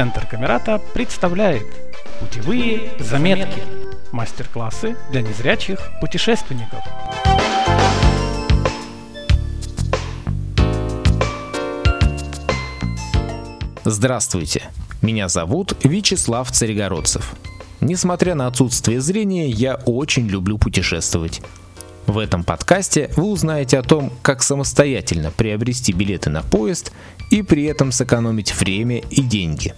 Центр Камерата представляет Путевые заметки. Мастер-классы для незрячих путешественников. Здравствуйте, меня зовут Вячеслав Царегородцев. Несмотря на отсутствие зрения, я очень люблю путешествовать. В этом подкасте вы узнаете о том, как самостоятельно приобрести билеты на поезд и при этом сэкономить время и деньги.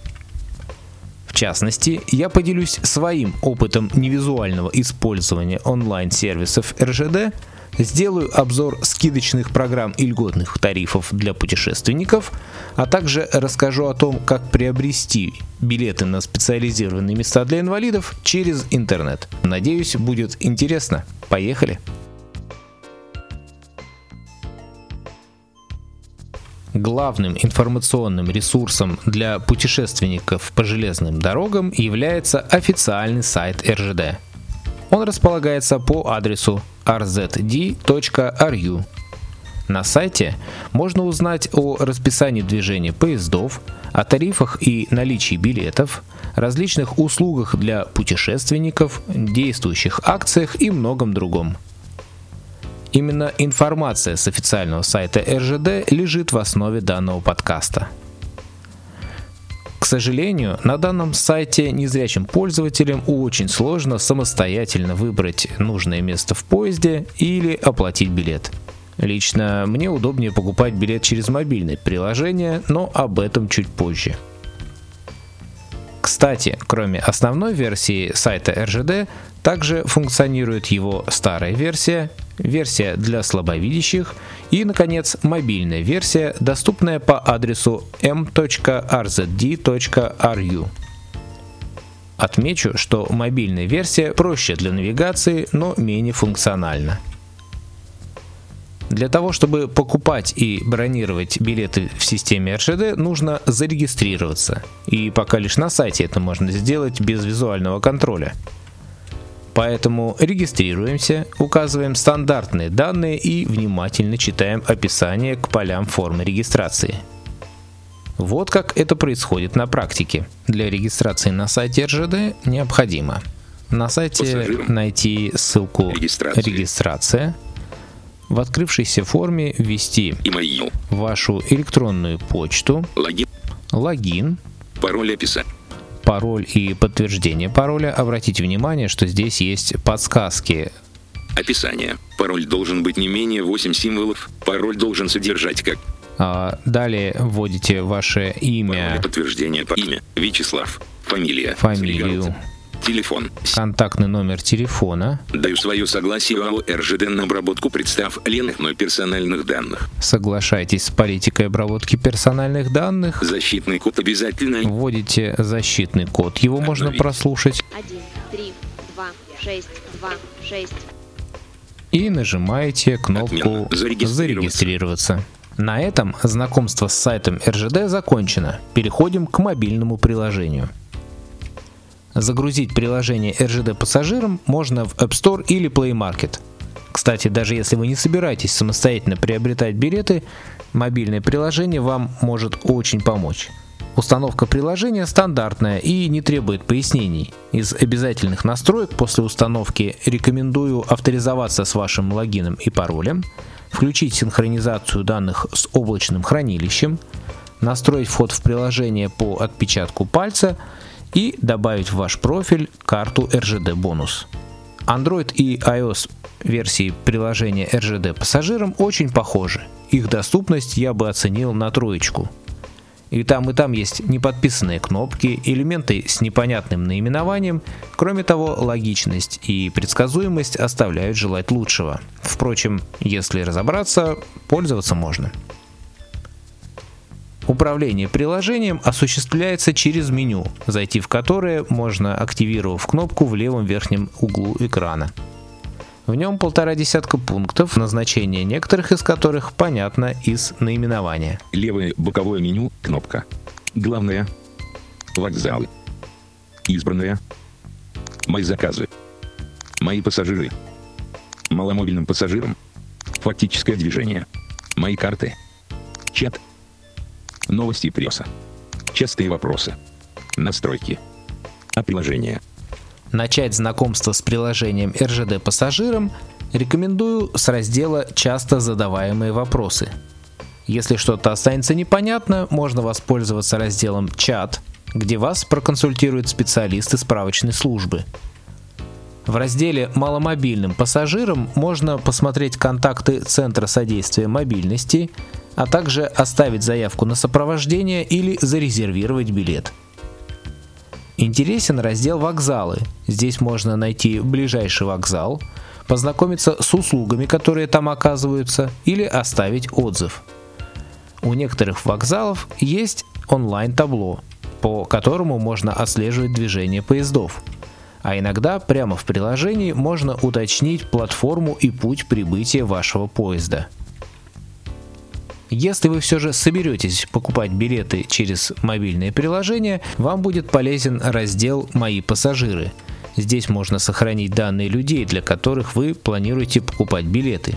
В частности, я поделюсь своим опытом невизуального использования онлайн-сервисов РЖД, сделаю обзор скидочных программ и льготных тарифов для путешественников, а также расскажу о том, как приобрести билеты на специализированные места для инвалидов через интернет. Надеюсь, будет интересно. Поехали! Главным информационным ресурсом для путешественников по железным дорогам является официальный сайт РЖД. Он располагается по адресу rzd.ru. На сайте можно узнать о расписании движения поездов, о тарифах и наличии билетов, различных услугах для путешественников, действующих акциях и многом другом. Именно информация с официального сайта РЖД лежит в основе данного подкаста. К сожалению, на данном сайте незрячим пользователям очень сложно самостоятельно выбрать нужное место в поезде или оплатить билет. Лично мне удобнее покупать билет через мобильное приложение, но об этом чуть позже. Кстати, кроме основной версии сайта РЖД, также функционирует его старая версия, версия для слабовидящих и, наконец, мобильная версия, доступная по адресу m.rzd.ru. Отмечу, что мобильная версия проще для навигации, но менее функциональна. Для того, чтобы покупать и бронировать билеты в системе РЖД, нужно зарегистрироваться. И пока лишь на сайте это можно сделать без визуального контроля. Поэтому регистрируемся, указываем стандартные данные и внимательно читаем описание к полям формы регистрации. Вот как это происходит на практике. Для регистрации на сайте РЖД необходимо на сайте Пассажирам. найти ссылку «Регистрация», регистрация в открывшейся форме ввести Email. вашу электронную почту, логин, логин пароль описать пароль и подтверждение пароля, обратите внимание, что здесь есть подсказки. Описание. Пароль должен быть не менее 8 символов. Пароль должен содержать как а, Далее вводите ваше имя. Пароль подтверждение по имя. Вячеслав. Фамилия. Фамилию. Телефон. Контактный номер телефона. Даю свое согласие АО РЖД на обработку представленных мной персональных данных. Соглашайтесь с политикой обработки персональных данных. Защитный код обязательно. Вводите защитный код. Его Обновить. можно прослушать. 1, 3, 2, 6, 2, 6. И нажимаете кнопку зарегистрироваться. зарегистрироваться. На этом знакомство с сайтом РЖД закончено. Переходим к мобильному приложению. Загрузить приложение RGD пассажирам можно в App Store или Play Market. Кстати, даже если вы не собираетесь самостоятельно приобретать билеты, мобильное приложение вам может очень помочь. Установка приложения стандартная и не требует пояснений. Из обязательных настроек после установки рекомендую авторизоваться с вашим логином и паролем, включить синхронизацию данных с облачным хранилищем, настроить вход в приложение по отпечатку пальца и добавить в ваш профиль карту RGD бонус. Android и iOS версии приложения RGD пассажирам очень похожи. Их доступность я бы оценил на троечку. И там и там есть неподписанные кнопки, элементы с непонятным наименованием. Кроме того, логичность и предсказуемость оставляют желать лучшего. Впрочем, если разобраться, пользоваться можно. Управление приложением осуществляется через меню, зайти в которое можно, активировав кнопку в левом верхнем углу экрана. В нем полтора десятка пунктов, назначение некоторых из которых понятно из наименования. Левое боковое меню, кнопка. Главное. Вокзалы. Избранное. Мои заказы. Мои пассажиры. Маломобильным пассажирам. Фактическое движение. Мои карты. Чат. Новости пресса. Частые вопросы. Настройки. А приложение. Начать знакомство с приложением РЖД пассажирам рекомендую с раздела «Часто задаваемые вопросы». Если что-то останется непонятно, можно воспользоваться разделом «Чат», где вас проконсультируют специалисты справочной службы. В разделе «Маломобильным пассажирам» можно посмотреть контакты Центра содействия мобильности, а также оставить заявку на сопровождение или зарезервировать билет. Интересен раздел «Вокзалы». Здесь можно найти ближайший вокзал, познакомиться с услугами, которые там оказываются, или оставить отзыв. У некоторых вокзалов есть онлайн-табло, по которому можно отслеживать движение поездов. А иногда прямо в приложении можно уточнить платформу и путь прибытия вашего поезда. Если вы все же соберетесь покупать билеты через мобильное приложение, вам будет полезен раздел «Мои пассажиры». Здесь можно сохранить данные людей, для которых вы планируете покупать билеты.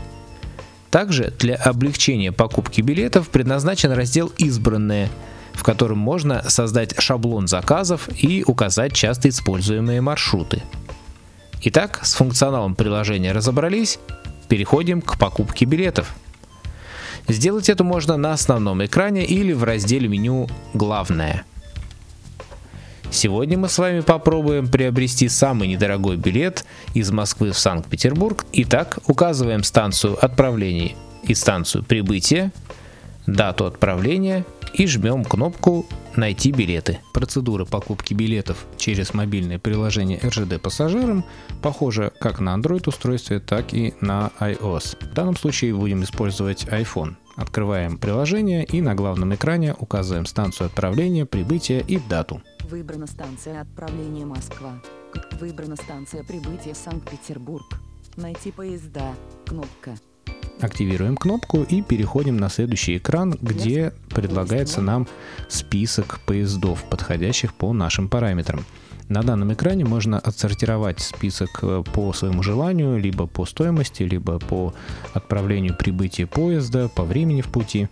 Также для облегчения покупки билетов предназначен раздел «Избранные», в котором можно создать шаблон заказов и указать часто используемые маршруты. Итак, с функционалом приложения разобрались, переходим к покупке билетов. Сделать это можно на основном экране или в разделе меню «Главное». Сегодня мы с вами попробуем приобрести самый недорогой билет из Москвы в Санкт-Петербург. Итак, указываем станцию отправления и станцию прибытия, дату отправления и жмем кнопку «Найти билеты». Процедура покупки билетов через мобильное приложение РЖД пассажирам похожа как на Android устройстве, так и на iOS. В данном случае будем использовать iPhone. Открываем приложение и на главном экране указываем станцию отправления, прибытия и дату. Выбрана станция отправления Москва. Выбрана станция прибытия Санкт-Петербург. Найти поезда. Кнопка. Активируем кнопку и переходим на следующий экран, где предлагается нам список поездов, подходящих по нашим параметрам. На данном экране можно отсортировать список э, по своему желанию, либо по стоимости, либо по отправлению прибытия поезда, по времени в пути.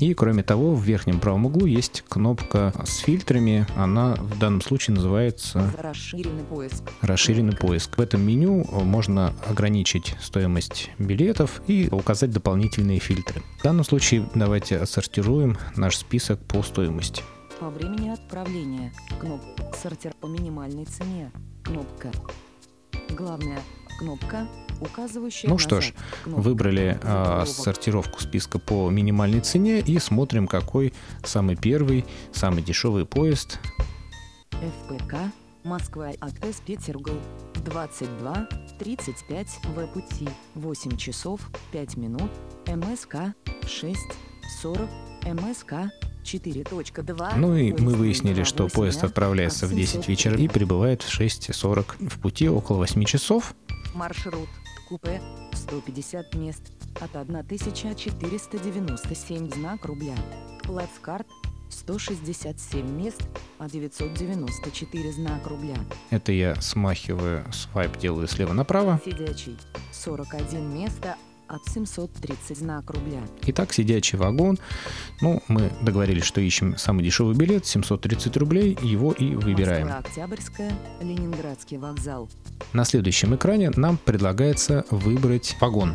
И кроме того, в верхнем правом углу есть кнопка с фильтрами. Она в данном случае называется Расширенный поиск. расширенный поиск. В этом меню можно ограничить стоимость билетов и указать дополнительные фильтры. В данном случае давайте отсортируем наш список по стоимости. По времени отправления. Кнопка. Сортир по минимальной цене. Кнопка. Главная. Кнопка, указывающая Ну что ж. Выбрали Заголовок. сортировку списка по минимальной цене и смотрим, какой самый первый, самый дешевый поезд. ФПК. Москва АТС Петергоф. 22, 35 В пути. 8 часов, 5 минут. МСК. 6, 40. МСК. 4.2. Ну и мы выяснили, что 8, поезд отправляется в 10 вечера и прибывает в 6.40 в пути около 8 часов. Маршрут. Купе. 150 мест. От 1497 знак рубля. Плацкарт. 167 мест. От 994 знак рубля. Это я смахиваю, свайп делаю слева направо. Сидячий. 41 место. От 730 знак рубля. Итак, сидячий вагон. Ну, мы договорились, что ищем самый дешевый билет, 730 рублей, его и выбираем. Москва Октябрьская. Ленинградский вокзал. На следующем экране нам предлагается выбрать вагон.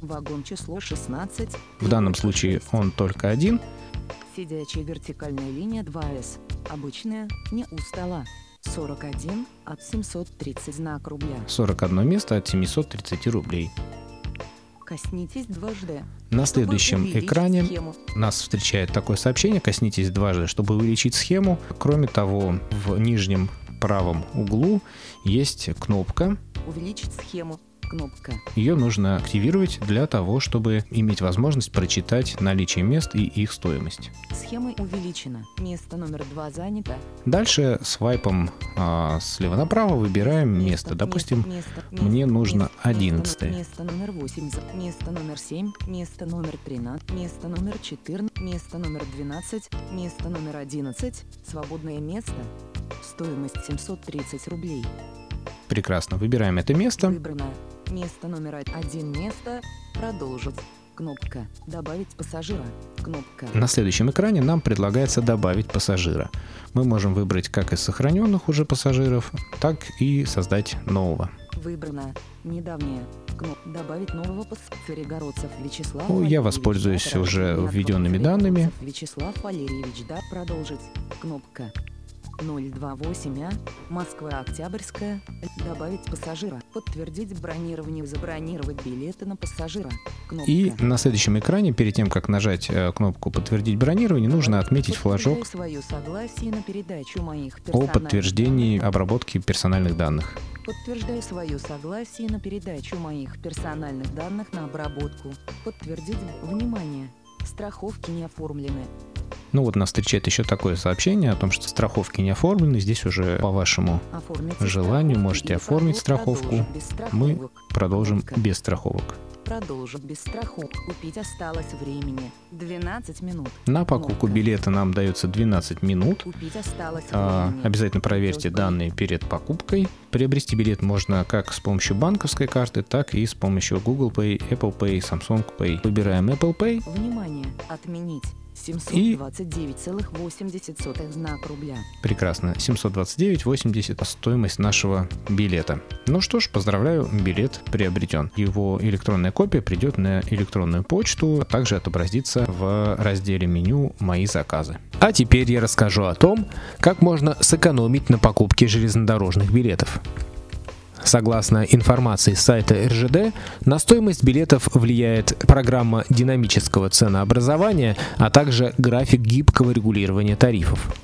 Вагон число 16. В данном случае он только один. Сидячая вертикальная линия 2С. Обычная, не у стола. 41 от 730 знак рубля. 41 место от 730 рублей. Коснитесь дважды. На следующем экране схему. нас встречает такое сообщение «Коснитесь дважды, чтобы увеличить схему». Кроме того, в нижнем правом углу есть кнопка. Увеличить схему. Кнопка. Ее нужно активировать для того, чтобы иметь возможность прочитать наличие мест и их стоимость. Схема увеличена. Место номер 2 занято. Дальше свайпом а, слева направо выбираем место. Допустим, место, мне нужно место, 11. Место номер 8, за- место номер 7, место номер 13, место номер 14, место номер 12, место номер 11, свободное место. Стоимость 730 рублей. прекрасно, выбираем это место. Выбрано. Место номер 1 место. Продолжить. Кнопка «Добавить пассажира». Кнопка На следующем экране нам предлагается добавить пассажира. Мы можем выбрать как из сохраненных уже пассажиров, так и создать нового. Выбрано. Недавнее. Кноп «Добавить нового пассажира». Царегородцев Вячеслав Ну, я воспользуюсь уже введенными данными. Вячеслав Валерьевич, да, продолжить. Кнопка 028А, Москва Октябрьская, добавить пассажира, подтвердить бронирование, забронировать билеты на пассажира. Кнопка. И на следующем экране, перед тем, как нажать э, кнопку «Подтвердить бронирование», нужно отметить флажок свое согласие на передачу моих о подтверждении обработки персональных данных. Подтверждаю свое согласие на передачу моих персональных данных на обработку. Подтвердить. Внимание! Страховки не оформлены. Ну вот нас встречает еще такое сообщение о том, что страховки не оформлены. Здесь уже по вашему Оформите желанию можете оформить страховку. без Мы продолжим без страховок. Продолжить без страховок. Купить осталось времени. 12 минут. На покупку билета нам дается 12 минут. Купить осталось А, обязательно проверьте данные перед покупкой. Приобрести билет можно как с помощью банковской карты, так и с помощью Google Pay, Apple Pay, Samsung Pay. Выбираем Apple Pay. Внимание! Отменить. И- 729,80 знак рубля. Прекрасно. 729,80 стоимость нашего билета. Ну что ж, поздравляю, билет приобретен. Его электронная копия придет на электронную почту, а также отобразится в разделе меню «Мои заказы». А теперь я расскажу о том, как можно сэкономить на покупке железнодорожных билетов. Согласно информации с сайта РЖД, на стоимость билетов влияет программа динамического ценообразования, а также график гибкого регулирования тарифов.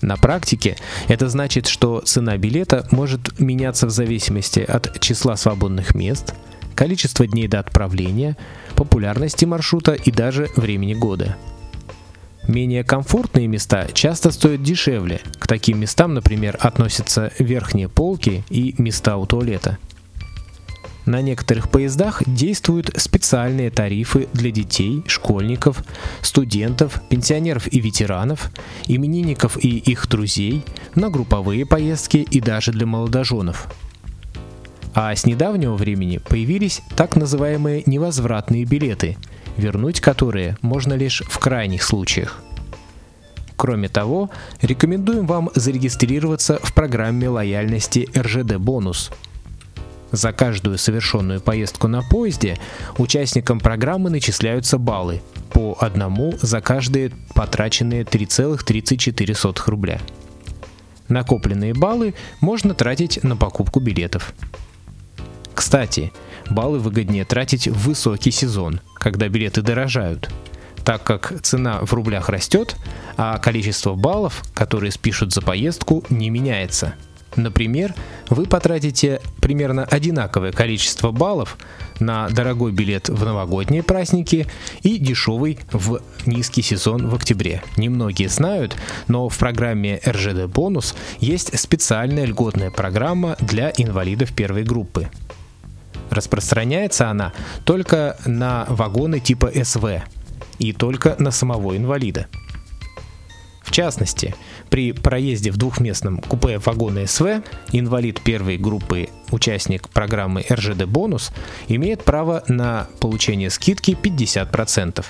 На практике это значит, что цена билета может меняться в зависимости от числа свободных мест, количества дней до отправления, популярности маршрута и даже времени года. Менее комфортные места часто стоят дешевле. К таким местам, например, относятся верхние полки и места у туалета. На некоторых поездах действуют специальные тарифы для детей, школьников, студентов, пенсионеров и ветеранов, именинников и их друзей, на групповые поездки и даже для молодоженов. А с недавнего времени появились так называемые невозвратные билеты, вернуть которые можно лишь в крайних случаях. Кроме того, рекомендуем вам зарегистрироваться в программе лояльности РЖД «Бонус». За каждую совершенную поездку на поезде участникам программы начисляются баллы по одному за каждые потраченные 3,34 рубля. Накопленные баллы можно тратить на покупку билетов. Кстати, баллы выгоднее тратить в высокий сезон, когда билеты дорожают, так как цена в рублях растет, а количество баллов, которые спишут за поездку, не меняется. Например, вы потратите примерно одинаковое количество баллов на дорогой билет в новогодние праздники и дешевый в низкий сезон в октябре. Немногие знают, но в программе РЖД Бонус есть специальная льготная программа для инвалидов первой группы. Распространяется она только на вагоны типа СВ и только на самого инвалида. В частности, при проезде в двухместном купе вагона СВ инвалид первой группы, участник программы РЖД «Бонус» имеет право на получение скидки 50%.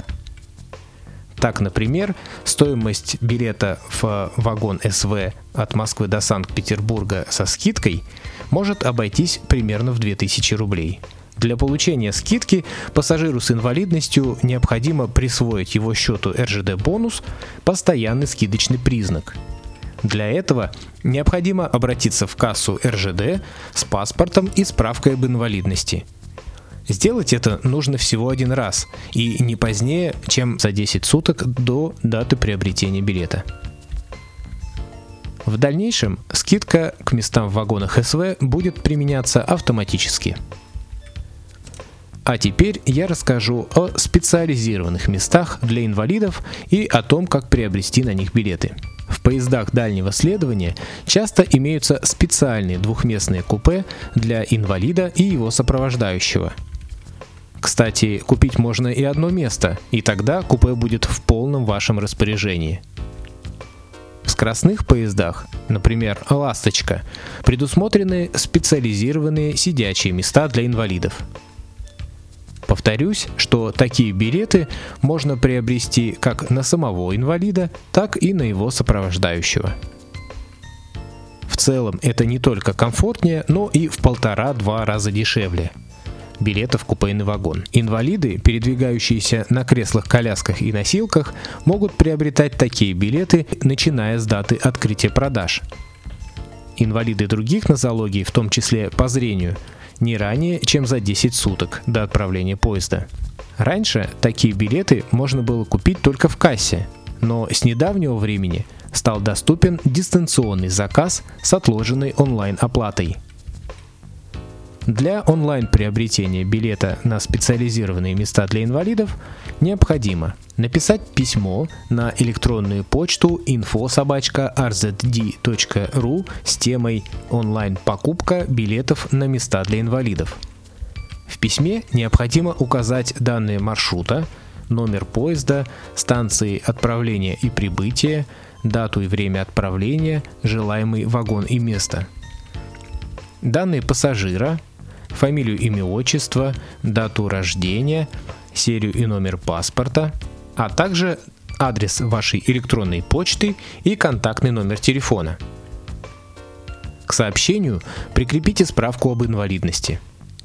Так, например, стоимость билета в вагон СВ от Москвы до Санкт-Петербурга со скидкой может обойтись примерно в 2000 рублей. Для получения скидки пассажиру с инвалидностью необходимо присвоить его счету РЖД бонус постоянный скидочный признак. Для этого необходимо обратиться в кассу РЖД с паспортом и справкой об инвалидности. Сделать это нужно всего один раз и не позднее, чем за 10 суток до даты приобретения билета. В дальнейшем скидка к местам в вагонах СВ будет применяться автоматически. А теперь я расскажу о специализированных местах для инвалидов и о том, как приобрести на них билеты. В поездах дальнего следования часто имеются специальные двухместные купе для инвалида и его сопровождающего. Кстати, купить можно и одно место, и тогда купе будет в полном вашем распоряжении. В скоростных поездах, например, «Ласточка», предусмотрены специализированные сидячие места для инвалидов. Повторюсь, что такие билеты можно приобрести как на самого инвалида, так и на его сопровождающего. В целом это не только комфортнее, но и в полтора-два раза дешевле билетов в купейный вагон. Инвалиды, передвигающиеся на креслах-колясках и носилках, могут приобретать такие билеты, начиная с даты открытия продаж. Инвалиды других нозологий, в том числе по зрению, не ранее, чем за 10 суток до отправления поезда. Раньше такие билеты можно было купить только в кассе, но с недавнего времени стал доступен дистанционный заказ с отложенной онлайн-оплатой. Для онлайн-приобретения билета на специализированные места для инвалидов необходимо написать письмо на электронную почту info.rzd.ru с темой «Онлайн-покупка билетов на места для инвалидов». В письме необходимо указать данные маршрута, номер поезда, станции отправления и прибытия, дату и время отправления, желаемый вагон и место. Данные пассажира – фамилию, имя, отчество, дату рождения, серию и номер паспорта, а также адрес вашей электронной почты и контактный номер телефона. К сообщению прикрепите справку об инвалидности.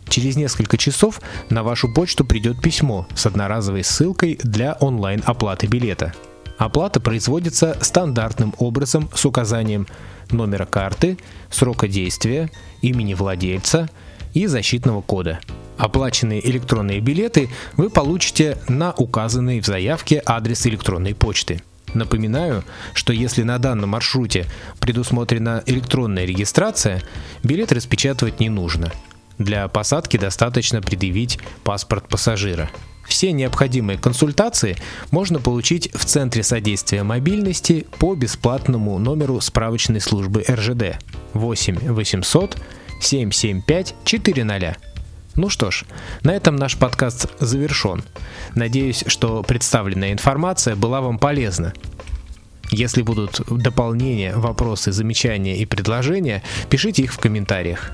Через несколько часов на вашу почту придет письмо с одноразовой ссылкой для онлайн-оплаты билета. Оплата производится стандартным образом с указанием номера карты, срока действия, имени владельца – и защитного кода. Оплаченные электронные билеты вы получите на указанный в заявке адрес электронной почты. Напоминаю, что если на данном маршруте предусмотрена электронная регистрация, билет распечатывать не нужно. Для посадки достаточно предъявить паспорт пассажира. Все необходимые консультации можно получить в Центре содействия мобильности по бесплатному номеру справочной службы РЖД 8 800 775 400. Ну что ж, на этом наш подкаст завершен. Надеюсь, что представленная информация была вам полезна. Если будут дополнения, вопросы, замечания и предложения, пишите их в комментариях.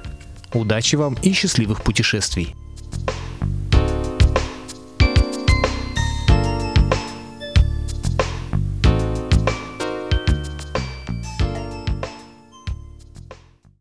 Удачи вам и счастливых путешествий!